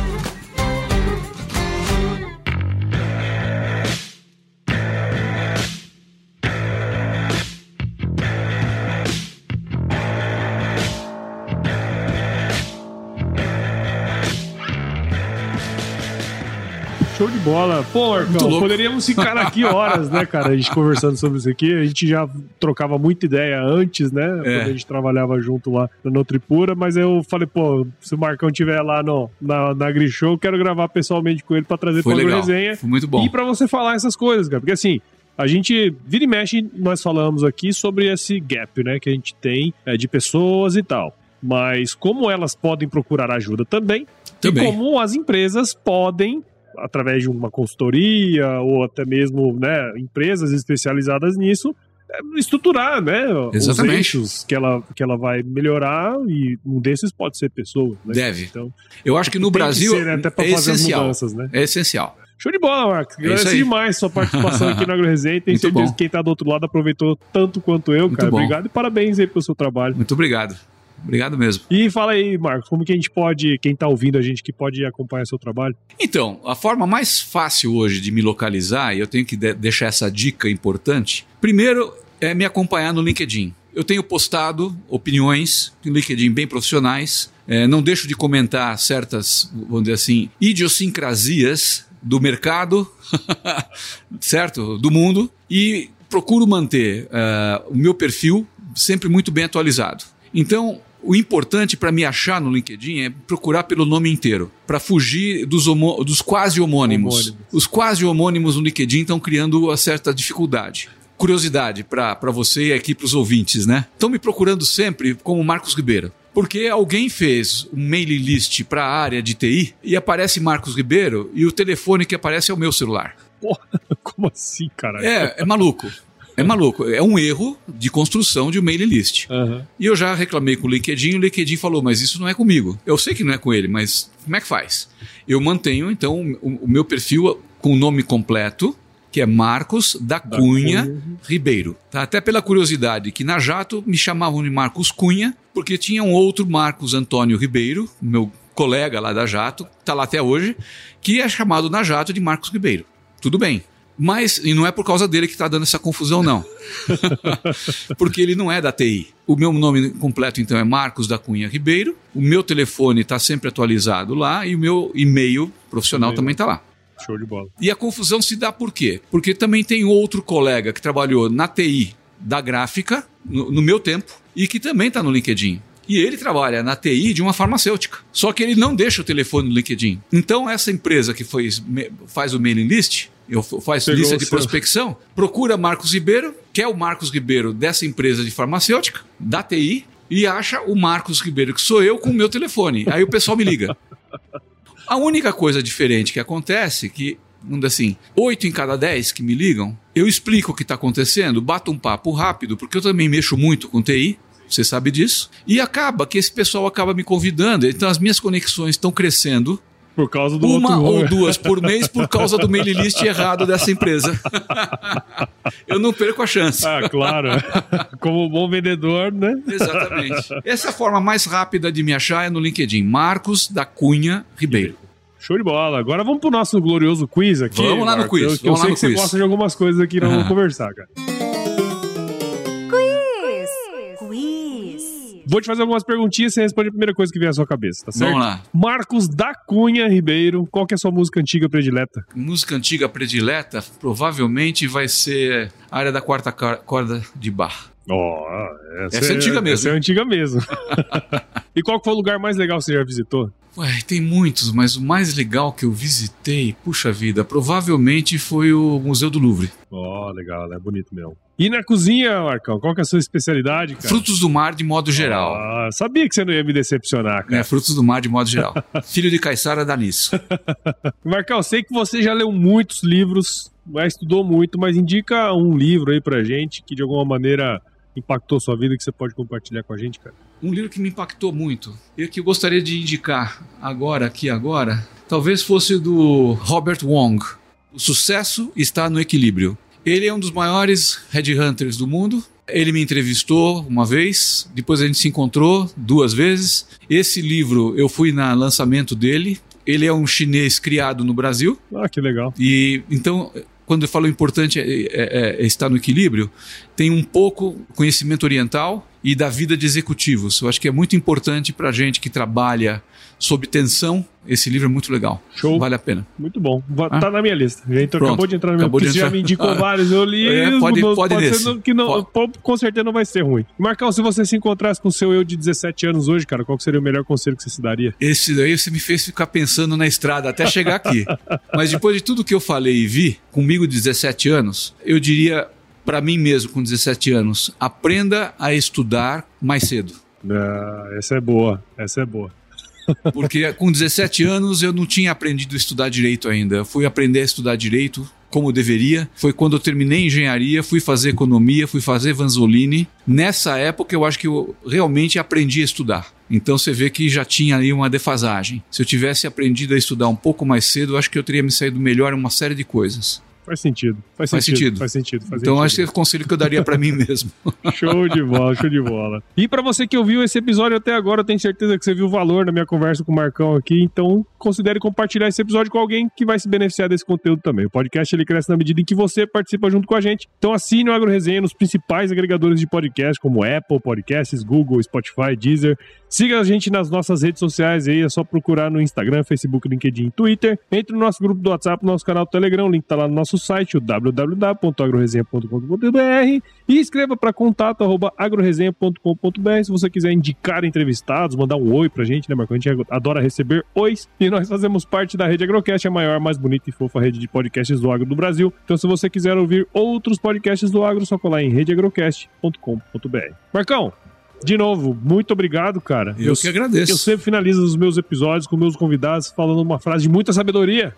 Show de bola. Pô, Arcão, poderíamos ficar aqui horas, né, cara? A gente conversando sobre isso aqui. A gente já trocava muita ideia antes, né? É. Quando a gente trabalhava junto lá na Nutripura, mas eu falei, pô, se o Marcão estiver lá no, na, na Grishow, eu quero gravar pessoalmente com ele pra trazer Foi a resenha. Foi muito bom. E pra você falar essas coisas, cara. Porque assim, a gente vira e mexe, nós falamos aqui sobre esse gap, né, que a gente tem é, de pessoas e tal. Mas como elas podem procurar ajuda também, também. e como as empresas podem através de uma consultoria ou até mesmo né, empresas especializadas nisso, é, estruturar né, Exatamente. os eixos que ela, que ela vai melhorar e um desses pode ser pessoas. Né? Deve. Então, Eu acho que no Brasil que ser, né, até é fazer essencial. Mudanças, né? É essencial. Show de bola, Marcos. É Agradeço demais sua participação aqui no AgroResenha. Tenho certeza que quem está do outro lado aproveitou tanto quanto eu, Muito cara. Bom. Obrigado e parabéns aí pelo seu trabalho. Muito obrigado. Obrigado mesmo. E fala aí, Marcos, como que a gente pode, quem está ouvindo a gente, que pode acompanhar seu trabalho? Então, a forma mais fácil hoje de me localizar, e eu tenho que de deixar essa dica importante, primeiro é me acompanhar no LinkedIn. Eu tenho postado opiniões no LinkedIn bem profissionais, é, não deixo de comentar certas, vamos dizer assim, idiosincrasias do mercado, (laughs) certo? Do mundo, e procuro manter uh, o meu perfil sempre muito bem atualizado. Então, o importante para me achar no LinkedIn é procurar pelo nome inteiro, para fugir dos, dos quase homônimos. homônimos. Os quase homônimos no LinkedIn estão criando uma certa dificuldade. Curiosidade para você e aqui para os ouvintes, né? Estão me procurando sempre como Marcos Ribeiro. Porque alguém fez um mailing list para a área de TI e aparece Marcos Ribeiro e o telefone que aparece é o meu celular. Porra, (laughs) como assim, cara? É, é maluco. É maluco. É um erro de construção de um mailing list. Aham. E eu já reclamei com o LinkedIn, o LinkedIn falou, mas isso não é comigo. Eu sei que não é com ele, mas como é que faz? Eu mantenho, então, o, o meu perfil com o nome completo, que é Marcos da, Cunha, Cunha. Ribeiro. Tá? Até pela curiosidade, que na Jato me chamavam de Marcos Cunha, porque tinha um outro Marcos Antônio Ribeiro, meu colega lá da Jato, tá lá até hoje, que é chamado na Jato de Marcos Ribeiro. Tudo bem. Mas, e não é por causa dele que está dando essa confusão, não. (laughs) Porque ele não é da TI. O meu nome completo, então, é Marcos da Cunha Ribeiro. O meu telefone está sempre atualizado lá e o meu e-mail profissional também está lá. Show de bola. E a confusão se dá por quê? Porque também tem outro colega que trabalhou na TI da gráfica, no, no meu tempo, e que também está no LinkedIn. E ele trabalha na TI de uma farmacêutica. Só que ele não deixa o telefone no LinkedIn. Então, essa empresa que foi- faz o mailing list, eu f- faz Pegou lista de prospecção, procura Marcos Ribeiro, que é o Marcos Ribeiro dessa empresa de farmacêutica, da TI, e acha o Marcos Ribeiro, que sou eu, com o meu telefone. Aí o pessoal me liga. A única coisa diferente que acontece é que, vamos assim, oito em cada dez que me ligam, eu explico o que está acontecendo, bato um papo rápido, porque eu também mexo muito com TI, você sabe disso, e acaba que esse pessoal acaba me convidando, então as minhas conexões estão crescendo, Por causa do uma ou duas por (laughs) mês por causa do mailing list errado dessa empresa. eu não perco a chance. Ah, claro. Como bom vendedor, né? Exatamente. Essa é a forma mais rápida de me achar é no LinkedIn, Marcos da Cunha Ribeiro. Show de bola. Agora vamos pro nosso glorioso quiz aqui. Vamos lá no Marcos. quiz, Eu, eu vamos lá sei no que você quiz. gosta de algumas coisas aqui, nós vamos Ah. (laughs) conversar, cara. Vou te fazer algumas perguntinhas e você responde a primeira coisa que vier à sua cabeça, tá certo? Vamos lá. Marcos da Cunha Ribeiro, qual que é a sua música antiga predileta? Música antiga predileta provavelmente vai ser a área da quarta corda de bar. Ó, Essa é antiga mesmo. Essa é antiga mesmo. (laughs) e qual foi o lugar mais legal que você já visitou? Ué, tem muitos, mas o mais legal que eu visitei, puxa vida, provavelmente foi o Museu do Louvre. Ó, legal, é bonito mesmo. E na cozinha, Marcão, qual que é a sua especialidade, cara? Frutos do mar de modo geral. Ah, sabia que você não ia me decepcionar, cara. É, frutos do mar de modo geral. (laughs) Filho de Caissara dá nisso. (laughs) Marcão, sei que você já leu muitos livros, estudou muito, mas indica um livro aí pra gente que de alguma maneira impactou sua vida que você pode compartilhar com a gente, cara. Um livro que me impactou muito e que eu gostaria de indicar agora, aqui agora, talvez fosse do Robert Wong. O sucesso está no equilíbrio. Ele é um dos maiores headhunters do mundo. Ele me entrevistou uma vez, depois a gente se encontrou duas vezes. Esse livro eu fui na lançamento dele. Ele é um chinês criado no Brasil. Ah, que legal. E então, quando eu falo importante é, é- é estar no equilíbrio, tem um pouco conhecimento oriental e da vida de executivos. Eu acho que é muito importante para a gente que trabalha sob tensão. Esse livro é muito legal. Show. Vale a pena. Muito bom. Ah. Tá na minha lista. Já entrou, acabou de entrar na minha você já me indicou Ah. (laughs) vários. Eu li. É, pode- não- pode nesse. no- que não, Pode. com certeza não vai ser ruim. Marcão, se você se encontrasse com o seu eu de 17 anos hoje, cara, qual seria o melhor conselho que você se daria? Esse daí você me fez ficar pensando na estrada até chegar aqui. (laughs) Mas depois de tudo que eu falei e vi, comigo de 17 anos, eu diria para mim mesmo com 17 anos, aprenda a estudar mais cedo. Ah, essa é boa. Essa é boa. Porque com 17 anos eu não tinha aprendido a estudar direito ainda. Eu fui aprender a estudar direito como deveria. Foi quando eu terminei engenharia, fui fazer economia, fui fazer Vanzolini. Nessa época eu acho que eu realmente aprendi a estudar. Então você vê que já tinha ali uma defasagem. Se eu tivesse aprendido a estudar um pouco mais cedo, eu acho que eu teria me saído melhor em uma série de coisas. Faz sentido. Faz, Faz sentido. sentido. Faz sentido. Faz então sentido. acho que é o conselho que eu daria para mim mesmo. (laughs) Show de bola, show de bola. E pra você que ouviu esse episódio até agora, eu tenho certeza que você viu o valor na minha conversa com o Marcão aqui, então considere compartilhar esse episódio com alguém que vai se beneficiar desse conteúdo também. O podcast ele cresce na medida em que você participa junto com a gente. Então assine o Agro Resenha nos principais agregadores de podcast, como Apple Podcasts, Google, Spotify, Deezer. Siga a gente nas nossas redes sociais aí, é só procurar no Instagram, Facebook, LinkedIn e Twitter. Entre no nosso grupo do WhatsApp, no nosso canal do Telegram, o link tá lá no nosso site, o www.agroresenha.com.br e escreva para contato arroba agroresenha.com.br se você quiser indicar entrevistados, mandar um oi pra gente, né, Marco? A gente adora receber ois e nós fazemos parte da Rede Agrocast, a maior, mais bonita e fofa rede de podcasts do agro do Brasil. Então, se você quiser ouvir outros podcasts do agro, só colar em redeagrocast.com.br. Marcão, de novo, muito obrigado, cara. Eu que agradeço. Eu sempre finalizo os meus episódios com meus convidados falando uma frase de muita sabedoria.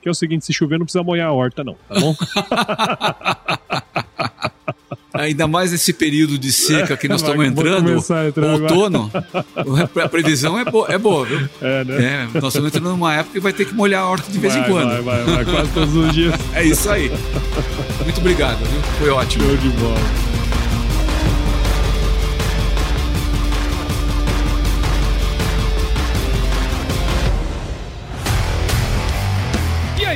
Que é o seguinte: se chover, não precisa molhar a horta, não, tá bom? (laughs) Ainda mais nesse período de seca que nós estamos entrando, outono, a previsão é, bo é boa, viu? É, né? É, nós estamos entrando numa época que vai ter que molhar a horta de vez vai, em quando. Vai, vai, vai, quase todos os dias. (laughs) É isso aí. Muito obrigado, viu? Foi ótimo. Show de bola.